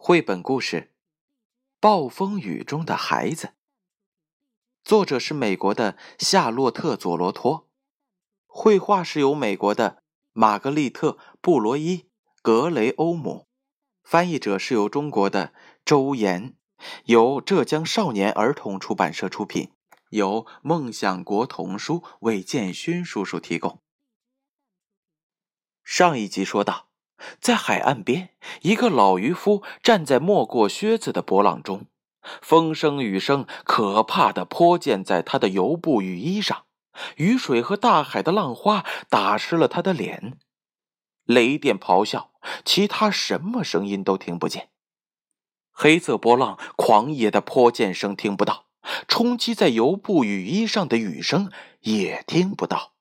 绘本故事《暴风雨中的孩子》，作者是美国的夏洛特·佐罗托，绘画是由美国的玛格丽特·布罗伊·格雷欧姆，翻译者是由中国的周岩，由浙江少年儿童出版社出品，由梦想国童书为建勋叔叔提供。上一集说到。在海岸边，一个老渔夫站在没过靴子的波浪中，风声雨声可怕的泼溅在他的油布雨衣上，雨水和大海的浪花打湿了他的脸。雷电咆哮，其他什么声音都听不见。黑色波浪狂野的泼溅声听不到，冲击在油布雨衣上的雨声也听不到。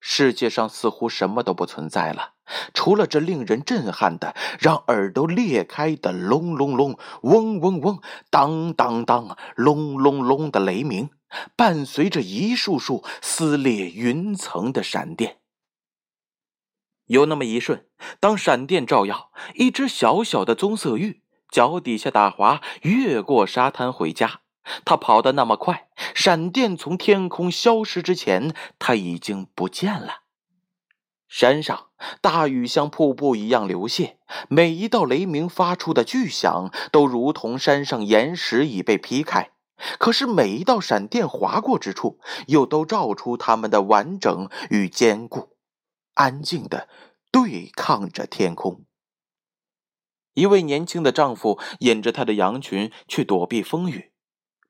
世界上似乎什么都不存在了，除了这令人震撼的、让耳朵裂开的“隆隆隆、嗡嗡嗡、当当当、隆隆隆”的雷鸣，伴随着一束束撕裂云层的闪电。有那么一瞬，当闪电照耀，一只小小的棕色玉脚底下打滑，越过沙滩回家。他跑得那么快，闪电从天空消失之前，他已经不见了。山上大雨像瀑布一样流泻，每一道雷鸣发出的巨响，都如同山上岩石已被劈开。可是每一道闪电划过之处，又都照出它们的完整与坚固，安静的对抗着天空。一位年轻的丈夫引着他的羊群去躲避风雨。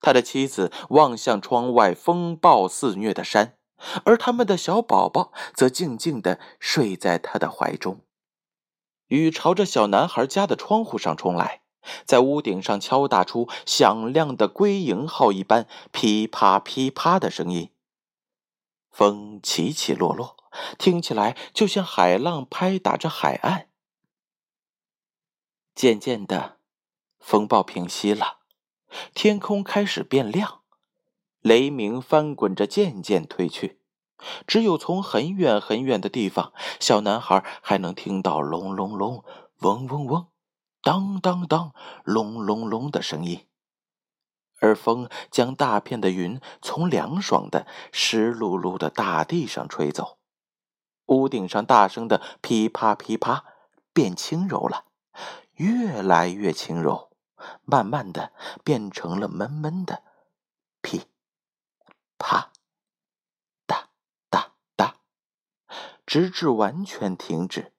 他的妻子望向窗外风暴肆虐的山，而他们的小宝宝则静静地睡在他的怀中。雨朝着小男孩家的窗户上冲来，在屋顶上敲打出响亮的归营号一般噼啪噼啪的声音。风起起落落，听起来就像海浪拍打着海岸。渐渐的，风暴平息了。天空开始变亮，雷鸣翻滚着渐渐退去，只有从很远很远的地方，小男孩还能听到隆隆隆、嗡嗡嗡、当当当、隆隆隆的声音。而风将大片的云从凉爽的湿漉漉的大地上吹走，屋顶上大声的噼啪噼啪变轻柔了，越来越轻柔。慢慢的变成了闷闷的，噼直至完全停止。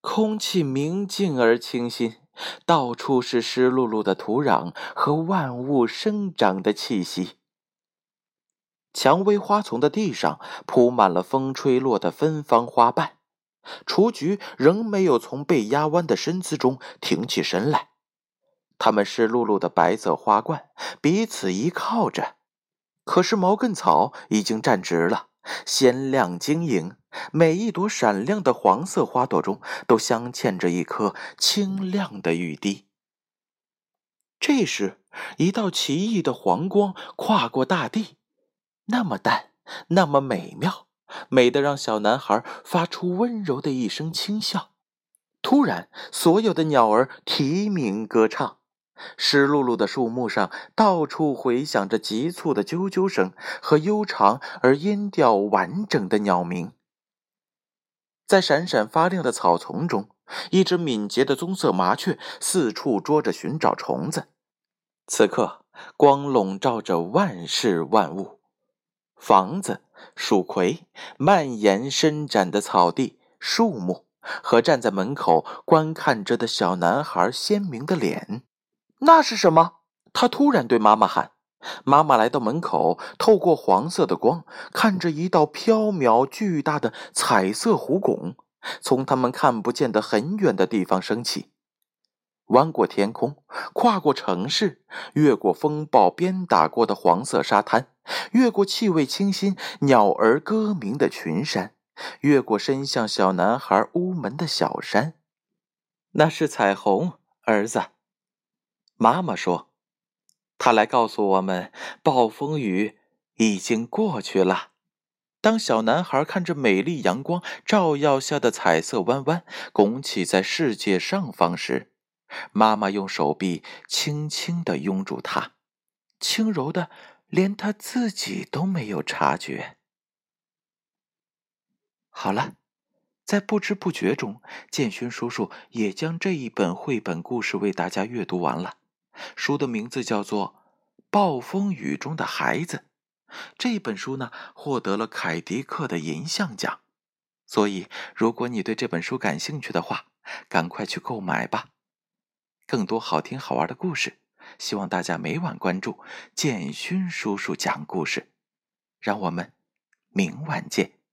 空气明净而清新，到处是湿漉漉的土壤和万物生长的气息。蔷薇花丛的地上铺满了风吹落的芬芳花瓣，雏菊仍没有从被压弯的身姿中挺起身来。它们湿漉漉的白色花冠彼此依靠着，可是毛茛草已经站直了，鲜亮晶莹。每一朵闪亮的黄色花朵中都镶嵌着一颗清亮的雨滴。这时，一道奇异的黄光跨过大地，那么淡，那么美妙，美得让小男孩发出温柔的一声轻笑。突然，所有的鸟儿啼鸣歌唱。湿漉漉的树木上，到处回响着急促的啾啾声和悠长而音调完整的鸟鸣。在闪闪发亮的草丛中，一只敏捷的棕色麻雀四处捉着寻找虫子。此刻，光笼罩着万事万物：房子、树葵、蔓延伸展的草地、树木和站在门口观看着的小男孩鲜明的脸。那是什么？他突然对妈妈喊。妈妈来到门口，透过黄色的光，看着一道飘渺巨大的彩色弧拱从他们看不见的很远的地方升起，弯过天空，跨过城市，越过风暴鞭打过的黄色沙滩，越过气味清新、鸟儿歌鸣的群山，越过伸向小男孩屋门的小山。那是彩虹，儿子。妈妈说：“他来告诉我们，暴风雨已经过去了。”当小男孩看着美丽阳光照耀下的彩色弯弯拱起在世界上方时，妈妈用手臂轻轻地拥住他，轻柔的，连他自己都没有察觉。好了，在不知不觉中，建勋叔叔也将这一本绘本故事为大家阅读完了。书的名字叫做《暴风雨中的孩子》。这本书呢，获得了凯迪克的银像奖。所以，如果你对这本书感兴趣的话，赶快去购买吧。更多好听好玩的故事，希望大家每晚关注建勋叔叔讲故事。让我们明晚见。